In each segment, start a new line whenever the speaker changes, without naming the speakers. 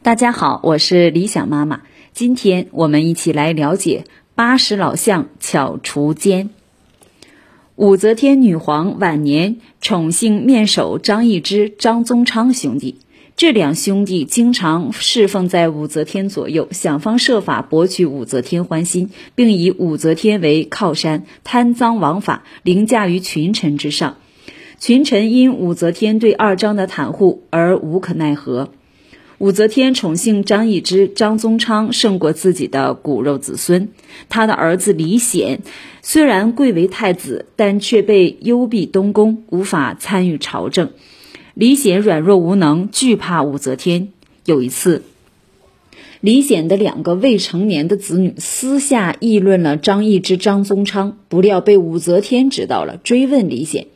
大家好，我是理想妈妈。今天我们一起来了解八十老相巧除奸。武则天女皇晚年宠幸面首张易之、张宗昌兄弟，这两兄弟经常侍奉在武则天左右，想方设法博取武则天欢心，并以武则天为靠山，贪赃枉法，凌驾于群臣之上。群臣因武则天对二张的袒护而无可奈何。武则天宠幸张易之、张宗昌胜过自己的骨肉子孙。他的儿子李显虽然贵为太子，但却被幽闭东宫，无法参与朝政。李显软弱无能，惧怕武则天。有一次，李显的两个未成年的子女私下议论了张易之、张宗昌，不料被武则天知道了，追问李显。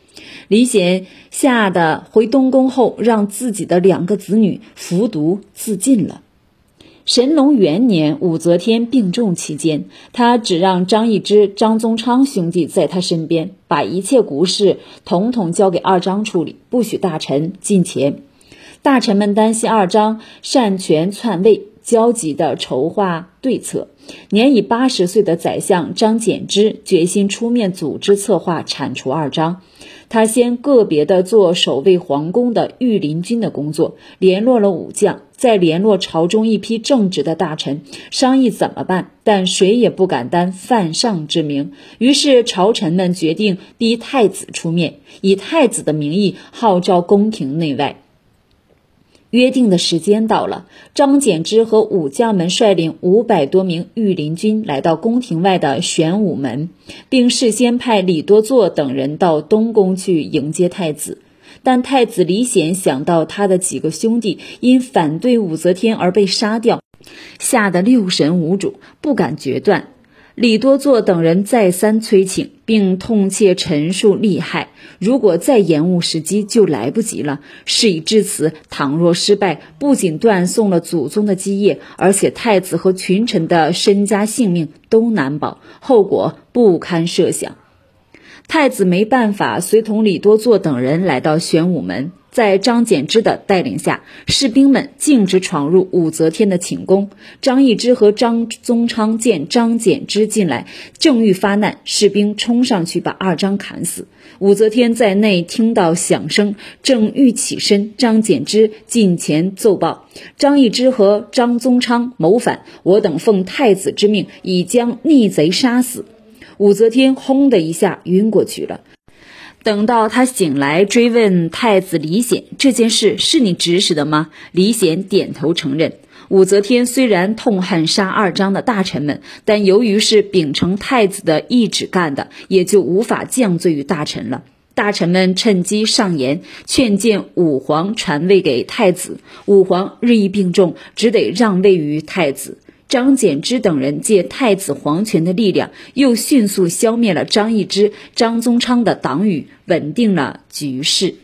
李显吓得回东宫后，让自己的两个子女服毒自尽了。神龙元年，武则天病重期间，她只让张易之、张宗昌兄弟在她身边，把一切国事统统交给二张处理，不许大臣进前。大臣们担心二张擅权篡位，焦急地筹划对策。年已八十岁的宰相张柬之决心出面组织策划铲除二张。他先个别的做守卫皇宫的御林军的工作，联络了武将，再联络朝中一批正直的大臣，商议怎么办。但谁也不敢担犯上之名，于是朝臣们决定逼太子出面，以太子的名义号召宫廷内外。约定的时间到了，张柬之和武将们率领五百多名御林军来到宫廷外的玄武门，并事先派李多作等人到东宫去迎接太子。但太子李显想到他的几个兄弟因反对武则天而被杀掉，吓得六神无主，不敢决断。李多作等人再三催请，并痛切陈述利害。如果再延误时机，就来不及了。事已至此，倘若失败，不仅断送了祖宗的基业，而且太子和群臣的身家性命都难保，后果不堪设想。太子没办法，随同李多作等人来到玄武门。在张柬之的带领下，士兵们径直闯入武则天的寝宫。张易之和张宗昌见张柬之进来，正欲发难，士兵冲上去把二张砍死。武则天在内听到响声，正欲起身，张柬之近前奏报：张易之和张宗昌谋反，我等奉太子之命，已将逆贼杀死。武则天轰的一下晕过去了。等到他醒来，追问太子李显这件事是你指使的吗？李显点头承认。武则天虽然痛恨杀二张的大臣们，但由于是秉承太子的懿旨干的，也就无法降罪于大臣了。大臣们趁机上言，劝谏武皇传位给太子。武皇日益病重，只得让位于太子。张柬之等人借太子皇权的力量，又迅速消灭了张易之、张宗昌的党羽，稳定了局势。